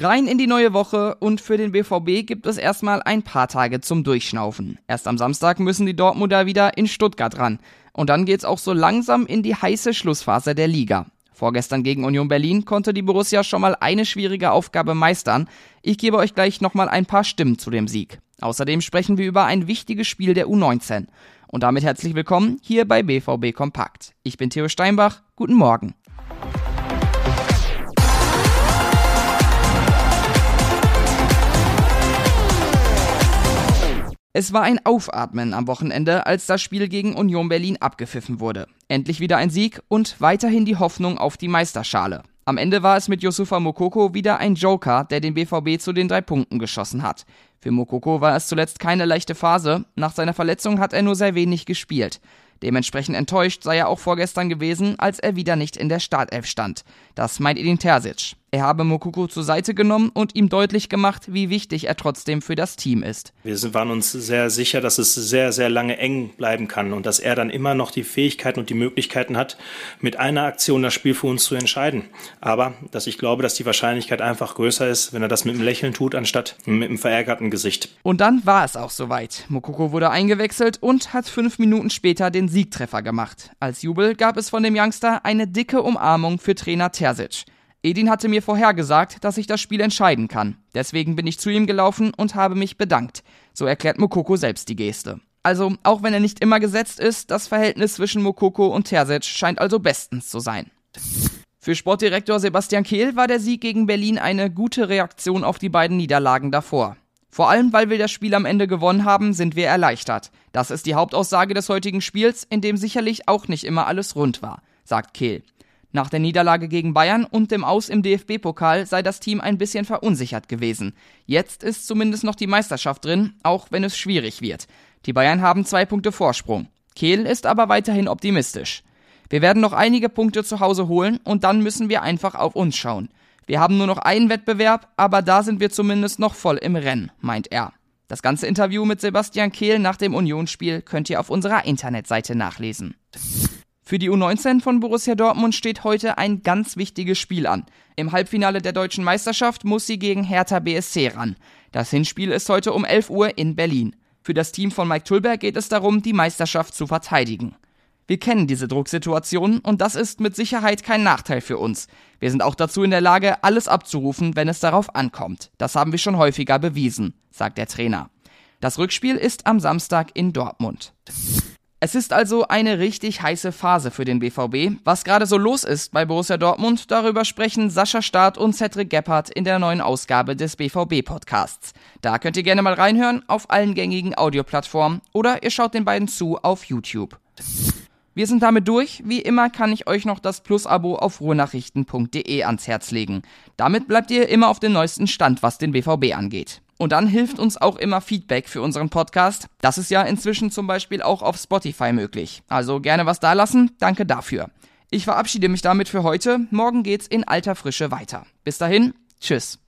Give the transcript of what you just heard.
Rein in die neue Woche und für den BVB gibt es erstmal ein paar Tage zum Durchschnaufen. Erst am Samstag müssen die Dortmunder wieder in Stuttgart ran. Und dann geht's auch so langsam in die heiße Schlussphase der Liga. Vorgestern gegen Union Berlin konnte die Borussia schon mal eine schwierige Aufgabe meistern. Ich gebe euch gleich nochmal ein paar Stimmen zu dem Sieg. Außerdem sprechen wir über ein wichtiges Spiel der U19. Und damit herzlich willkommen hier bei BVB Kompakt. Ich bin Theo Steinbach. Guten Morgen. Es war ein Aufatmen am Wochenende, als das Spiel gegen Union Berlin abgepfiffen wurde. Endlich wieder ein Sieg und weiterhin die Hoffnung auf die Meisterschale. Am Ende war es mit Yusufa Mokoko wieder ein Joker, der den BVB zu den drei Punkten geschossen hat. Für Mokoko war es zuletzt keine leichte Phase. Nach seiner Verletzung hat er nur sehr wenig gespielt. Dementsprechend enttäuscht sei er auch vorgestern gewesen, als er wieder nicht in der Startelf stand. Das meint Edin Terzic. Er habe Mokuko zur Seite genommen und ihm deutlich gemacht, wie wichtig er trotzdem für das Team ist. Wir waren uns sehr sicher, dass es sehr, sehr lange eng bleiben kann und dass er dann immer noch die Fähigkeiten und die Möglichkeiten hat, mit einer Aktion das Spiel für uns zu entscheiden. Aber dass ich glaube, dass die Wahrscheinlichkeit einfach größer ist, wenn er das mit einem Lächeln tut, anstatt mit einem verärgerten Gesicht. Und dann war es auch soweit. Mokoko wurde eingewechselt und hat fünf Minuten später den Siegtreffer gemacht. Als Jubel gab es von dem Youngster eine dicke Umarmung für Trainer Terzic. Edin hatte mir vorhergesagt, dass ich das Spiel entscheiden kann. Deswegen bin ich zu ihm gelaufen und habe mich bedankt. So erklärt Mokoko selbst die Geste. Also, auch wenn er nicht immer gesetzt ist, das Verhältnis zwischen Mokoko und Terzic scheint also bestens zu sein. Für Sportdirektor Sebastian Kehl war der Sieg gegen Berlin eine gute Reaktion auf die beiden Niederlagen davor. Vor allem, weil wir das Spiel am Ende gewonnen haben, sind wir erleichtert. Das ist die Hauptaussage des heutigen Spiels, in dem sicherlich auch nicht immer alles rund war, sagt Kehl. Nach der Niederlage gegen Bayern und dem Aus im DFB-Pokal sei das Team ein bisschen verunsichert gewesen. Jetzt ist zumindest noch die Meisterschaft drin, auch wenn es schwierig wird. Die Bayern haben zwei Punkte Vorsprung. Kehl ist aber weiterhin optimistisch. Wir werden noch einige Punkte zu Hause holen und dann müssen wir einfach auf uns schauen. Wir haben nur noch einen Wettbewerb, aber da sind wir zumindest noch voll im Rennen, meint er. Das ganze Interview mit Sebastian Kehl nach dem Unionsspiel könnt ihr auf unserer Internetseite nachlesen. Für die U19 von Borussia Dortmund steht heute ein ganz wichtiges Spiel an. Im Halbfinale der deutschen Meisterschaft muss sie gegen Hertha BSC ran. Das Hinspiel ist heute um 11 Uhr in Berlin. Für das Team von Mike Tulberg geht es darum, die Meisterschaft zu verteidigen. Wir kennen diese Drucksituation und das ist mit Sicherheit kein Nachteil für uns. Wir sind auch dazu in der Lage, alles abzurufen, wenn es darauf ankommt. Das haben wir schon häufiger bewiesen, sagt der Trainer. Das Rückspiel ist am Samstag in Dortmund. Es ist also eine richtig heiße Phase für den BVB. Was gerade so los ist bei Borussia Dortmund, darüber sprechen Sascha Staat und Cedric Gebhardt in der neuen Ausgabe des BVB Podcasts. Da könnt ihr gerne mal reinhören auf allen gängigen Audioplattformen oder ihr schaut den beiden zu auf YouTube. Wir sind damit durch. Wie immer kann ich euch noch das Plus-Abo auf ruhenachrichten.de ans Herz legen. Damit bleibt ihr immer auf dem neuesten Stand, was den BVB angeht. Und dann hilft uns auch immer Feedback für unseren Podcast. Das ist ja inzwischen zum Beispiel auch auf Spotify möglich. Also gerne was da lassen. Danke dafür. Ich verabschiede mich damit für heute. Morgen geht's in alter Frische weiter. Bis dahin, tschüss.